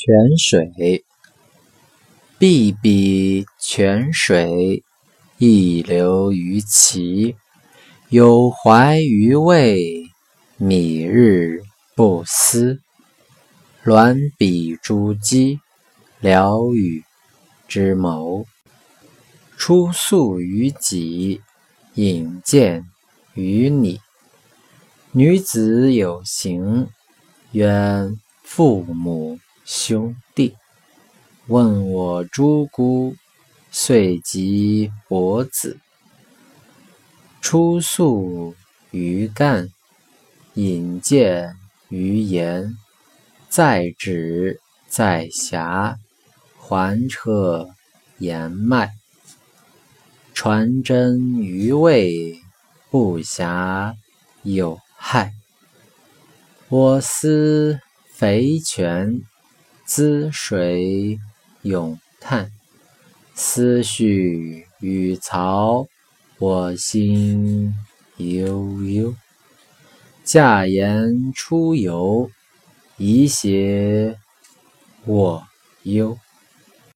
泉水，碧碧泉水，一流于其。有怀于味，米日不思。鸾比珠玑，聊与之谋。出宿于己，引荐于你。女子有行，愿父母。兄弟问我诸姑，遂及伯子。出宿于干，引荐于言。在止在暇，还车言迈。传真于味，不暇有害。我思肥泉。滋水咏叹，思绪与曹，我心悠悠。驾言出游，宜携我忧。